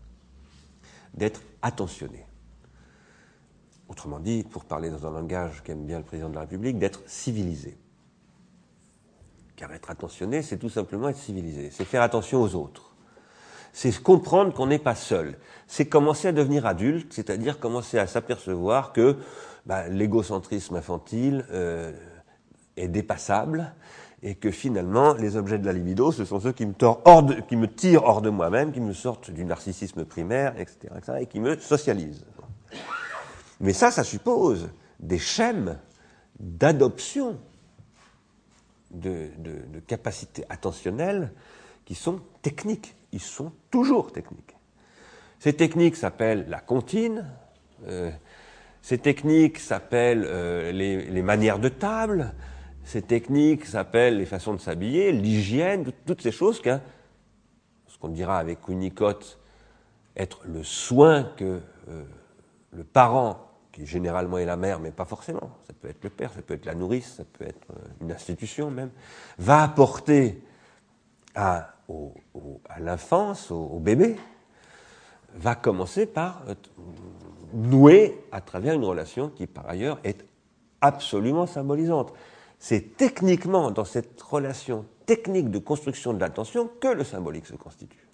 d'être attentionné. Autrement dit, pour parler dans un langage qu'aime bien le président de la République, d'être civilisé. Car être attentionné, c'est tout simplement être civilisé, c'est faire attention aux autres. C'est comprendre qu'on n'est pas seul. C'est commencer à devenir adulte, c'est-à-dire commencer à s'apercevoir que bah, l'égocentrisme infantile euh, est dépassable et que finalement, les objets de la libido, ce sont ceux qui me, hors tirent hors de moi-même, qui me sortent du narcissisme primaire, etc., etc., et qui me socialisent. Mais ça, ça suppose des schèmes d'adoption de, capacités attentionnelles qui sont techniques. Ils sont toujours techniques. Ces techniques s'appellent la comptine, euh, ces techniques s'appellent euh, les, manières de table, ces techniques s'appellent les façons de s'habiller, l'hygiène, toutes ces choses qu'un, ce qu'on dira avec Winnicott, être le soin que euh, le parent généralement est la mère, mais pas forcément, ça peut être le père, ça peut être la nourrice, ça peut être euh, une institution même, va apporter à, l'enfance, au, bébé, va commencer par euh, nouer à travers une relation qui par ailleurs est absolument symbolisante. C'est techniquement dans cette relation technique de construction de l'attention que le symbolique se constitue.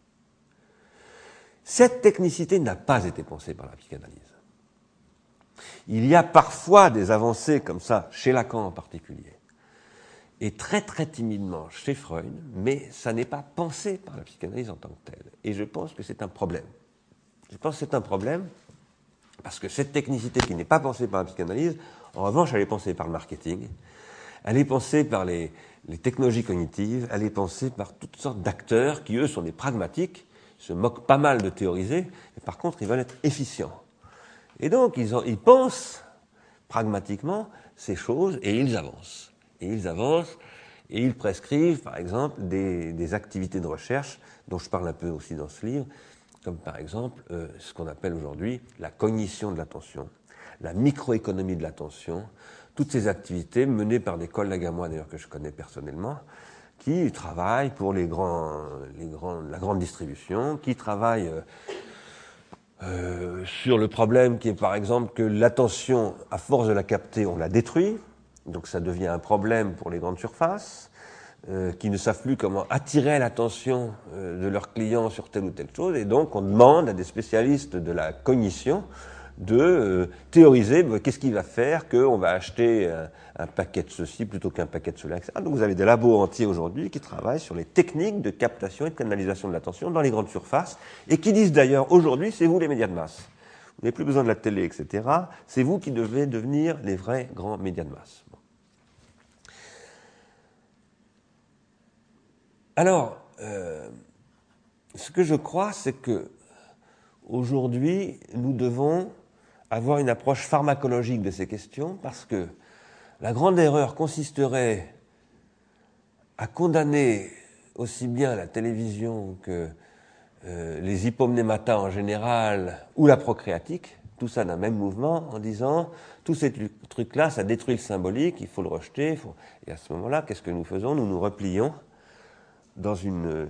Cette technicité n'a pas été pensée par la psychanalyse. Il y a parfois des avancées comme ça, chez Lacan en particulier, et très très timidement chez Freud, mais ça n'est pas pensé par la psychanalyse en tant que telle. Et je pense que c'est un problème. Je pense que c'est un problème parce que cette technicité qui n'est pas pensée par la psychanalyse, en revanche, elle est pensée par le marketing, elle est pensée par les, technologies cognitives, elle est pensée par toutes sortes d'acteurs qui, eux, sont des pragmatiques, se moquent pas mal de théoriser, mais par contre, ils veulent être efficients. Et donc, ils, pensent pragmatiquement ces choses et ils avancent. Et ils avancent et ils prescrivent, par exemple, des, activités de recherche dont je parle un peu aussi dans ce livre, comme par exemple euh, ce qu'on appelle aujourd'hui la cognition de l'attention, la microéconomie de l'attention, toutes ces activités menées par des collègues à moi d'ailleurs que je connais personnellement, qui travaillent pour les grands, la grande distribution, qui travaillent euh, sur le problème qui est par exemple que l'attention, à force de la capter, on la détruit, donc ça devient un problème pour les grandes surfaces, euh, qui ne savent plus comment attirer l'attention euh, de leurs clients sur telle ou telle chose, et donc on demande à des spécialistes de la cognition de euh, théoriser bah, qu'est-ce qui va faire qu'on va acheter un, paquet de ceci plutôt qu'un paquet de cela, etc. Donc vous avez des labos entiers aujourd'hui qui travaillent sur les techniques de captation et de canalisation de l'attention dans les grandes surfaces et qui disent d'ailleurs aujourd'hui c'est vous les médias de masse. Vous n'avez plus besoin de la télé, etc. C'est vous qui devez devenir les vrais grands médias de masse. Alors, euh, ce que je crois, c'est que aujourd'hui, nous devons avoir une approche pharmacologique de ces questions parce que la grande erreur consisterait à condamner aussi bien la télévision que euh, les hypomnématas en général ou la procréatique, tout ça d'un même mouvement, en disant tous ces trucs-là, ça détruit le symbolique, il faut le rejeter. Et à ce moment-là, qu'est-ce que nous faisons? Nous nous replions dans une,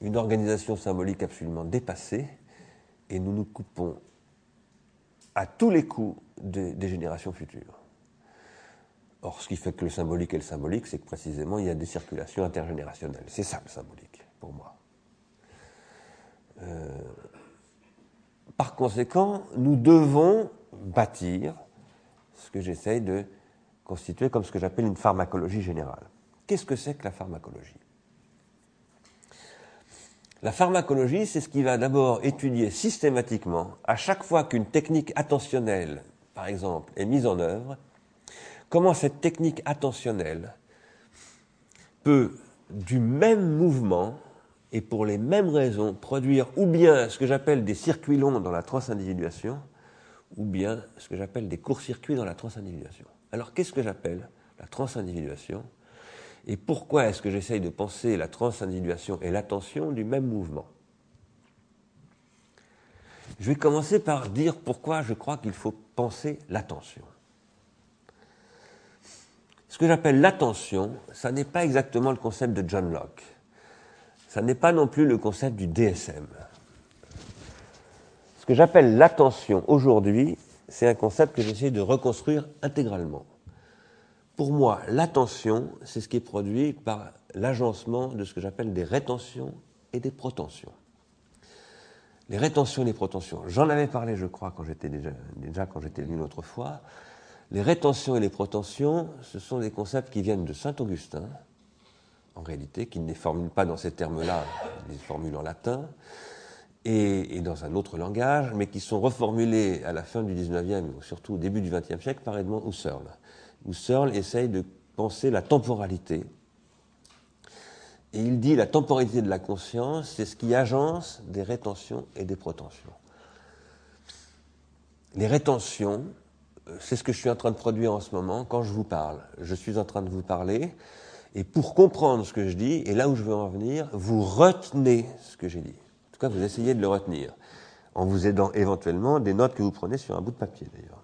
une organisation symbolique absolument dépassée et nous nous coupons à tous les coups des, générations futures. Or, ce qui fait que le symbolique est le symbolique, c'est que précisément il y a des circulations intergénérationnelles. C'est ça le symbolique, pour moi. Euh, par conséquent, nous devons bâtir ce que j'essaye de constituer comme ce que j'appelle une pharmacologie générale. Qu'est-ce que c'est que la pharmacologie? La pharmacologie, c'est ce qui va d'abord étudier systématiquement, à chaque fois qu'une technique attentionnelle, par exemple, est mise en œuvre, comment cette technique attentionnelle peut, du même mouvement et pour les mêmes raisons, produire ou bien ce que j'appelle des circuits longs dans la transindividuation, ou bien ce que j'appelle des courts-circuits dans la transindividuation. Alors qu'est-ce que j'appelle la transindividuation? Et pourquoi est-ce que j'essaye de penser la transindividuation et l'attention du même mouvement? Je vais commencer par dire pourquoi je crois qu'il faut penser l'attention. Ce que j'appelle l'attention, ça n'est pas exactement le concept de John Locke. Ça n'est pas non plus le concept du DSM. Ce que j'appelle l'attention aujourd'hui, c'est un concept que j'essaie de reconstruire intégralement. Pour moi, l'attention, c'est ce qui est produit par l'agencement de ce que j'appelle des rétentions et des protensions. Les rétentions et les protensions, j'en avais parlé, je crois, quand j'étais déjà, déjà quand j'étais venu l'autre fois. Les rétentions et les protensions, ce sont des concepts qui viennent de Saint Augustin, en réalité, qui ne les formule pas dans ces termes-là, les formule en latin, et, et, dans un autre langage, mais qui sont reformulés à la fin du 19e, ou surtout au début du 20e siècle, par Edmond Husserl où Searle essaye de penser la temporalité. Et il dit la temporalité de la conscience, c'est ce qui agence des rétentions et des protensions. Les rétentions, euh, c'est ce que je suis en train de produire en ce moment quand je vous parle. Je suis en train de vous parler, et pour comprendre ce que je dis, et là où je veux en venir, vous retenez ce que j'ai dit. En tout cas, vous essayez de le retenir, en vous aidant éventuellement des notes que vous prenez sur un bout de papier d'ailleurs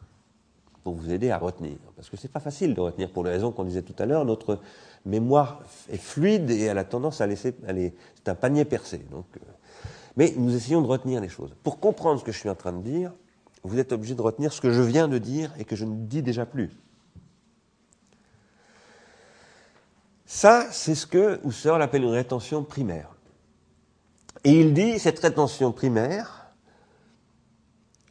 pour vous aider à retenir. Parce que c'est pas facile de retenir pour les raisons qu'on disait tout à l'heure. Notre mémoire est fluide et elle a tendance à laisser. C'est un panier percé. Donc, euh, mais nous essayons de retenir les choses. Pour comprendre ce que je suis en train de dire, vous êtes obligé de retenir ce que je viens de dire et que je ne dis déjà plus. Ça, c'est ce que Husserl appelle une rétention primaire. Et il dit, cette rétention primaire,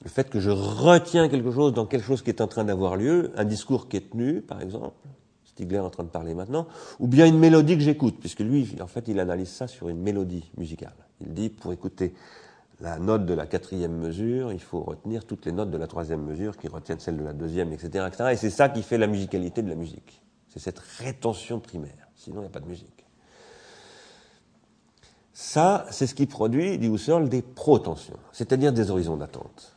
le fait que je retiens quelque chose dans quelque chose qui est en train d'avoir lieu, un discours qui est tenu, par exemple, Stigler en train de parler maintenant, ou bien une mélodie que j'écoute, puisque lui, en fait, il analyse ça sur une mélodie musicale. Il dit, pour écouter la note de la quatrième mesure, il faut retenir toutes les notes de la troisième mesure qui retiennent celles de la deuxième, etc. etc. et c'est ça qui fait la musicalité de la musique. C'est cette rétention primaire. Sinon, il n'y a pas de musique. Ça, c'est ce qui produit, dit Husserl, des protensions, c'est-à-dire des horizons d'attente.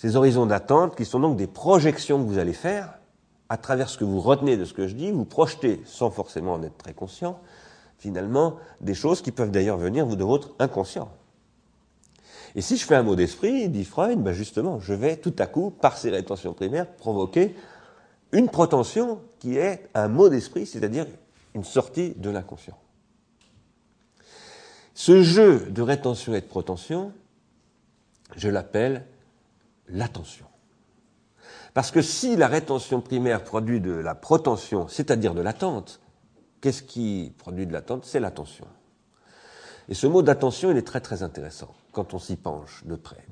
Ces horizons d'attente qui sont donc des projections que vous allez faire à travers ce que vous retenez de ce que je dis, vous projetez sans forcément en être très conscient, finalement, des choses qui peuvent d'ailleurs venir de votre inconscient. Et si je fais un mot d'esprit, dit Freud, ben justement, je vais tout à coup, par ces rétentions primaires, provoquer une protension qui est un mot d'esprit, c'est-à-dire une sortie de l'inconscient. Ce jeu de rétention et de protension, je l'appelle l'attention. Parce que si la rétention primaire produit de la protension, c'est-à-dire de l'attente, qu'est-ce qui produit de l'attente? C'est l'attention. Et ce mot d'attention, il est très très intéressant quand on s'y penche de près.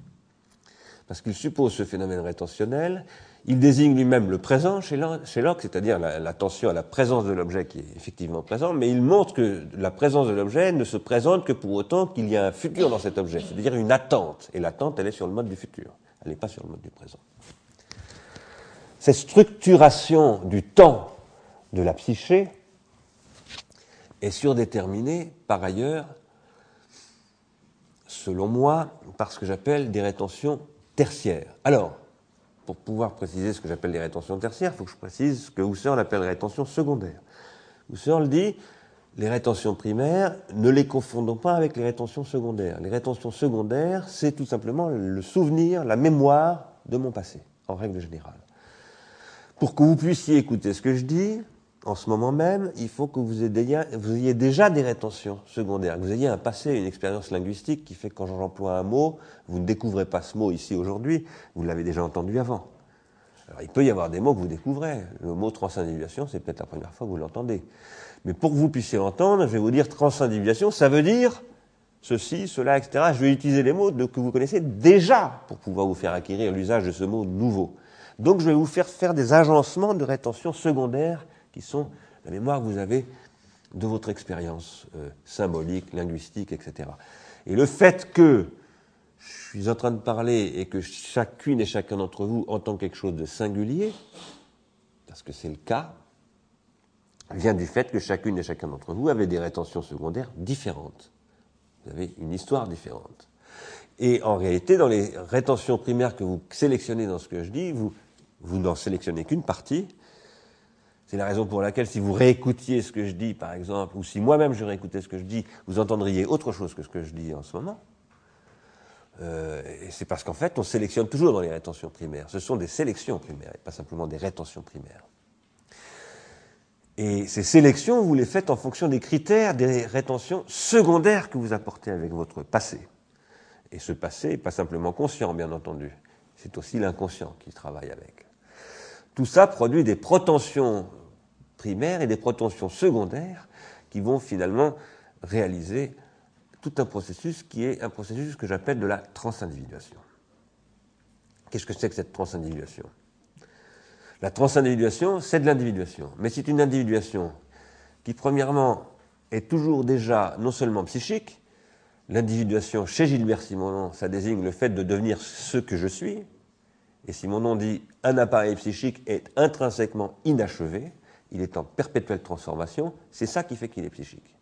Parce qu'il suppose ce phénomène rétentionnel, il désigne lui-même le présent chez Locke, c'est-à-dire l'attention à la présence de l'objet qui est effectivement présent, mais il montre que la présence de l'objet ne se présente que pour autant qu'il y a un futur dans cet objet, c'est-à-dire une attente. Et l'attente, elle est sur le mode du futur, elle n'est pas sur le mode du présent. Cette structuration du temps de la psyché est surdéterminée, par ailleurs, selon moi, par ce que j'appelle des rétentions tertiaires. Alors, pour pouvoir préciser ce que j'appelle les rétentions tertiaires, il faut que je précise ce que Husserl appelle les rétentions secondaires. Husserl dit les rétentions primaires, ne les confondons pas avec les rétentions secondaires. Les rétentions secondaires, c'est tout simplement le souvenir, la mémoire de mon passé, en règle générale. Pour que vous puissiez écouter ce que je dis, en ce moment même, il faut que vous ayez, déjà des rétentions secondaires, que vous ayez un passé, une expérience linguistique qui fait que quand j'emploie un mot, vous ne découvrez pas ce mot ici aujourd'hui, vous l'avez déjà entendu avant. Alors, il peut y avoir des mots que vous découvrez. Le mot transindividuation, c'est peut-être la première fois que vous l'entendez. Mais pour que vous puissiez l'entendre, je vais vous dire transindividuation, ça veut dire ceci, cela, etc. Je vais utiliser les mots que vous connaissez déjà pour pouvoir vous faire acquérir l'usage de ce mot nouveau. Donc je vais vous faire faire des agencements de rétention secondaire qui sont la mémoire que vous avez de votre expérience euh, symbolique, linguistique, etc. Et le fait que je suis en train de parler et que chacune et chacun d'entre vous entend quelque chose de singulier, parce que c'est le cas, vient du fait que chacune et chacun d'entre vous avait des rétentions secondaires différentes. Vous avez une histoire différente. Et en réalité, dans les rétentions primaires que vous sélectionnez dans ce que je dis, vous, vous n'en sélectionnez qu'une partie, c'est la raison pour laquelle si vous réécoutiez ce que je dis, par exemple, ou si moi-même je réécoutais ce que je dis, vous entendriez autre chose que ce que je dis en ce moment. Euh, et c'est parce qu'en fait, on sélectionne toujours dans les rétentions primaires. Ce sont des sélections primaires, et pas simplement des rétentions primaires. Et ces sélections, vous les faites en fonction des critères des rétentions secondaires que vous apportez avec votre passé. Et ce passé n'est pas simplement conscient, bien entendu. C'est aussi l'inconscient qui travaille avec. Tout ça produit des protensions primaires et des protensions secondaires qui vont finalement réaliser tout un processus qui est un processus que j'appelle de la transindividuation. Qu'est-ce que c'est que cette transindividuation? La transindividuation, c'est de l'individuation, mais c'est une individuation qui, premièrement, est toujours déjà non seulement psychique, l'individuation chez Gilbert Simonon, ça désigne le fait de devenir ce que je suis, et Simonon dit un appareil psychique est intrinsèquement inachevé, il est en perpétuelle transformation, c'est ça qui fait qu'il est psychique.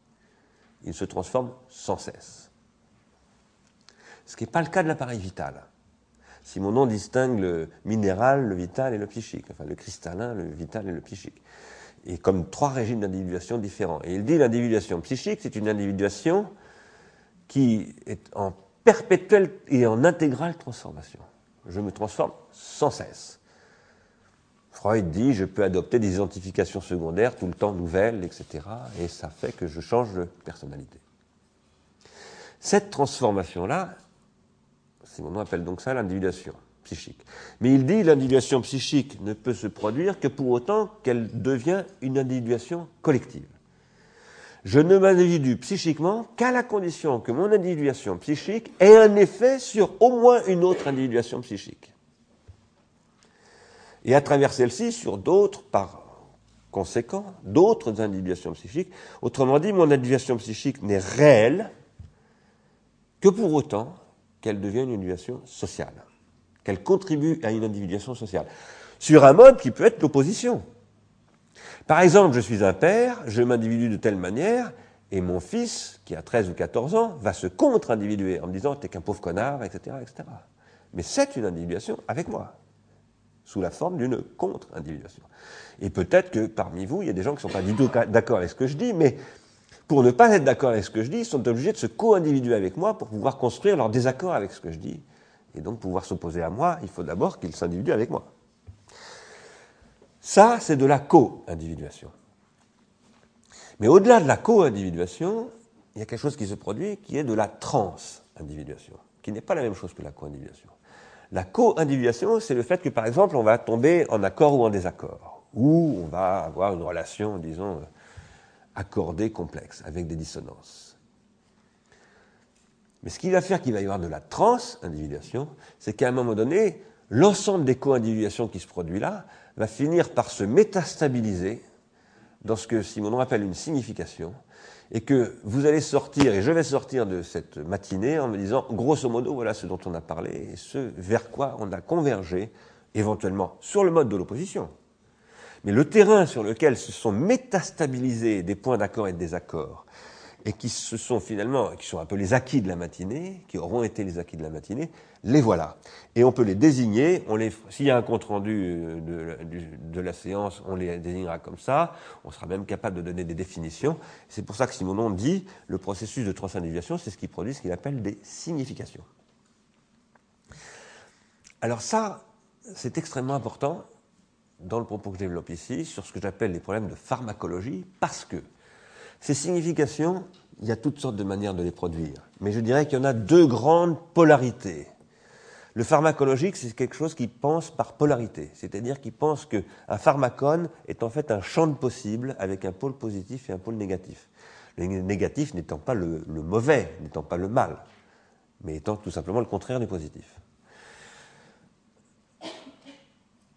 Il se transforme sans cesse. Ce qui n'est pas le cas de l'appareil vital. Si mon nom distingue le minéral, le vital et le psychique, enfin le cristallin, le vital et le psychique. Et comme trois régimes d'individuation différents. Et il dit l'individuation psychique, c'est une individuation qui est en perpétuelle et en intégrale transformation. Je me transforme sans cesse. Freud dit je peux adopter des identifications secondaires tout le temps nouvelles, etc. Et ça fait que je change de personnalité. Cette transformation-là, Simon appelle donc ça l'individuation psychique. Mais il dit l'individuation psychique ne peut se produire que pour autant qu'elle devient une individuation collective. Je ne m'individue psychiquement qu'à la condition que mon individuation psychique ait un effet sur au moins une autre individuation psychique et à travers celle-ci sur d'autres, par conséquent, d'autres individuations psychiques. Autrement dit, mon individuation psychique n'est réelle que pour autant qu'elle devienne une individuation sociale, qu'elle contribue à une individuation sociale, sur un mode qui peut être l'opposition. Par exemple, je suis un père, je m'individue de telle manière, et mon fils, qui a 13 ou 14 ans, va se contre-individuer en me disant t'es qu'un pauvre connard, etc., etc. Mais c'est une individuation avec moi sous la forme d'une contre-individuation. Et peut-être que parmi vous, il y a des gens qui ne sont pas du tout d'accord avec ce que je dis, mais pour ne pas être d'accord avec ce que je dis, sont obligés de se co-individuer avec moi pour pouvoir construire leur désaccord avec ce que je dis. Et donc pouvoir s'opposer à moi, il faut d'abord qu'ils s'individuent avec moi. Ça, c'est de la co-individuation. Mais au-delà de la co-individuation, il y a quelque chose qui se produit qui est de la trans-individuation. qui n'est pas la même chose que la co-individuation. La co-individuation, c'est le fait que, par exemple, on va tomber en accord ou en désaccord, ou on va avoir une relation, disons, accordée, complexe, avec des dissonances. Mais ce qui va faire qu'il va y avoir de la trans-individuation, c'est qu'à un moment donné, l'ensemble des co-individuations qui se produit là va finir par se métastabiliser dans ce que Simonon appelle une signification, et que vous allez sortir, et je vais sortir de cette matinée en me disant, grosso modo, voilà ce dont on a parlé, et ce vers quoi on a convergé, éventuellement sur le mode de l'opposition. Mais le terrain sur lequel se sont métastabilisés des points d'accord et de désaccord, et qui se sont finalement, qui sont un peu les acquis de la matinée, qui auront été les acquis de la matinée, les voilà. Et on peut les désigner, s'il y a un compte rendu de, de, la séance, on les désignera comme ça, on sera même capable de donner des définitions. C'est pour ça que Simonon dit, le processus de transindividuation, c'est ce qui produit ce qu'il appelle des significations. Alors ça, c'est extrêmement important dans le propos que je développe ici, sur ce que j'appelle les problèmes de pharmacologie, parce que ces significations, il y a toutes sortes de manières de les produire. Mais je dirais qu'il y en a deux grandes polarités. Le pharmacologique, c'est quelque chose qui pense par polarité, c'est-à-dire qui pense qu'un pharmacone est en fait un champ de possibles avec un pôle positif et un pôle négatif. Le négatif n'étant pas le mauvais, n'étant pas le mal, mais étant tout simplement le contraire du positif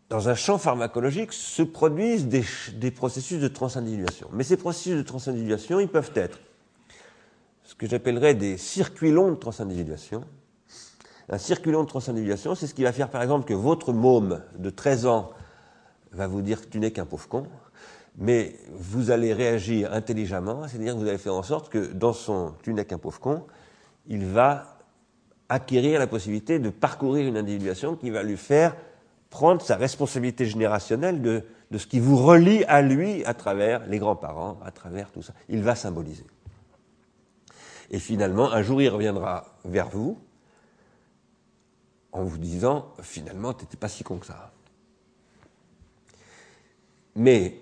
dans un champ pharmacologique se produisent des, processus de transindividuation. Mais ces processus de transindividuation, ils peuvent être ce que j'appellerais des circuits longs de transindividuation. Un circuit long de transindividuation, c'est ce qui va faire par exemple que votre môme de 13 ans va vous dire que tu n'es qu'un pauvre con, mais vous allez réagir intelligemment, c'est-à-dire que vous allez faire en sorte que dans son tu n'es qu'un pauvre con, il va acquérir la possibilité de parcourir une individuation qui va lui faire prendre sa responsabilité générationnelle de, de ce qui vous relie à lui à travers les grands-parents, à travers tout ça. Il va symboliser. Et finalement, un jour, il reviendra vers vous en vous disant, finalement, tu n'étais pas si con que ça. Mais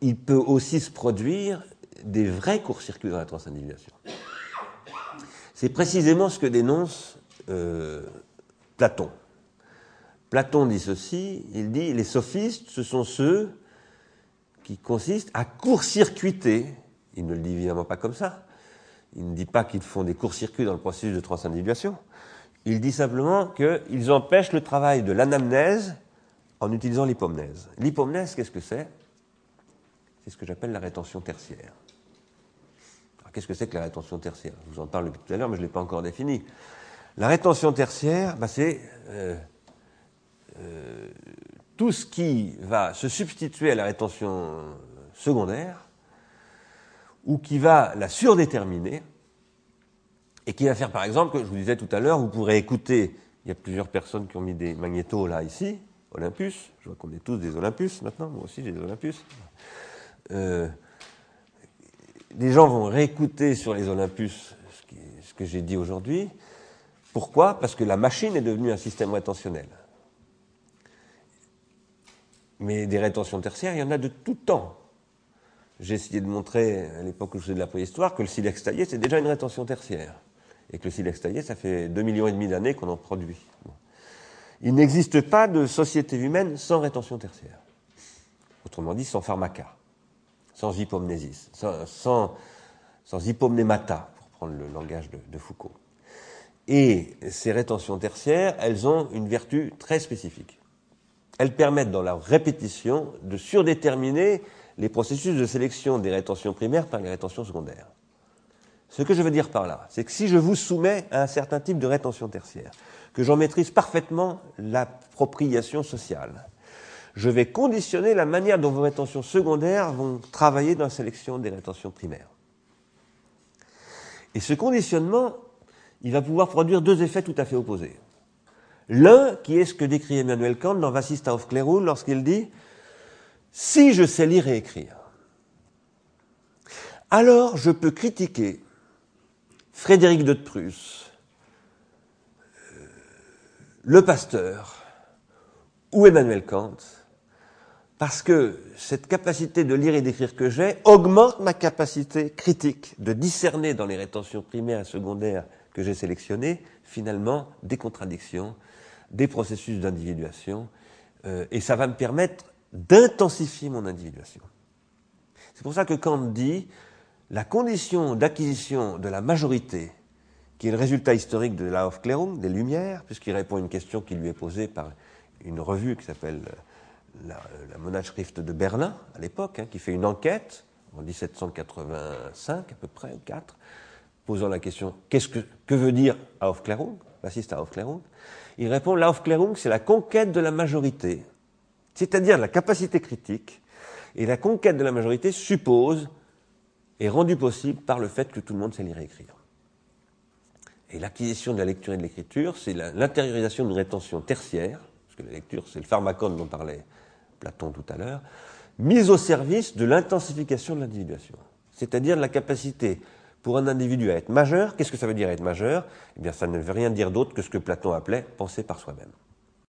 il peut aussi se produire des vrais courts-circuits dans la transindividuation. C'est précisément ce que dénonce euh, Platon. Platon dit ceci, il dit les sophistes, ce sont ceux qui consistent à court-circuiter, il ne le dit évidemment pas comme ça, il ne dit pas qu'ils font des courts-circuits dans le processus de transindividuation, il dit simplement qu'ils empêchent le travail de l'anamnèse en utilisant l'hypomnèse. L'hypomnèse, qu'est-ce que c'est? C'est ce que j'appelle la rétention tertiaire. Qu'est-ce que c'est que la rétention tertiaire? Je vous en parle depuis tout à l'heure, mais je ne l'ai pas encore défini. La rétention tertiaire, bah, c'est euh, euh, tout ce qui va se substituer à la rétention secondaire ou qui va la surdéterminer et qui va faire par exemple, que je vous disais tout à l'heure, vous pourrez écouter, il y a plusieurs personnes qui ont mis des magnétos là ici, Olympus, je vois qu'on est tous des Olympus maintenant, moi aussi j'ai des Olympus. Euh, les gens vont réécouter sur les Olympus ce, ce que j'ai dit aujourd'hui. Pourquoi? Parce que la machine est devenue un système rétentionnel. Mais des rétentions tertiaires, il y en a de tout temps. J'ai essayé de montrer, à l'époque où je faisais de la préhistoire, que le silex taillé, c'est déjà une rétention tertiaire. Et que le silex taillé, ça fait 2 millions et demi d'années qu'on en produit. Il n'existe pas de société humaine sans rétention tertiaire. Autrement dit, sans pharmaca, sans hypomnésis, sans, hypomnémata, pour prendre le langage de Foucault. Et ces rétentions tertiaires, elles ont une vertu très spécifique elles permettent dans la répétition de surdéterminer les processus de sélection des rétentions primaires par les rétentions secondaires. Ce que je veux dire par là, c'est que si je vous soumets à un certain type de rétention tertiaire, que j'en maîtrise parfaitement l'appropriation sociale, je vais conditionner la manière dont vos rétentions secondaires vont travailler dans la sélection des rétentions primaires. Et ce conditionnement, il va pouvoir produire deux effets tout à fait opposés. L'un qui est ce que décrit Emmanuel Kant dans Vassista of lorsqu'il dit Si je sais lire et écrire, alors je peux critiquer Frédéric de Prusse, euh, le pasteur ou Emmanuel Kant, parce que cette capacité de lire et d'écrire que j'ai augmente ma capacité critique de discerner dans les rétentions primaires et secondaires que j'ai sélectionnées finalement des contradictions, des processus d'individuation, euh, et ça va me permettre d'intensifier mon individuation. C'est pour ça que Kant dit la condition d'acquisition de la majorité, qui est le résultat historique de la Aufklärung, des Lumières, puisqu'il répond à une question qui lui est posée par une revue qui s'appelle la, la Monatschrift de Berlin, à l'époque, hein, qui fait une enquête en 1785 à peu près, ou 4, posant la question qu'est-ce que, que veut dire Aufklärung, l'assiste à Aufklärung Il répond l'Aufklärung, c'est la conquête de la majorité, c'est-à-dire la capacité critique, et la conquête de la majorité suppose, est rendue possible par le fait que tout le monde sait lire et écrire. Et l'acquisition de la lecture et de l'écriture, c'est l'intériorisation d'une rétention tertiaire, parce que la lecture, c'est le pharmacone dont parlait Platon tout à l'heure, mise au service de l'intensification de l'individuation, c'est-à-dire de la capacité pour un individu à être majeur. Qu'est-ce que ça veut dire être majeur? Eh bien, ça ne veut rien dire d'autre que ce que Platon appelait penser par soi-même.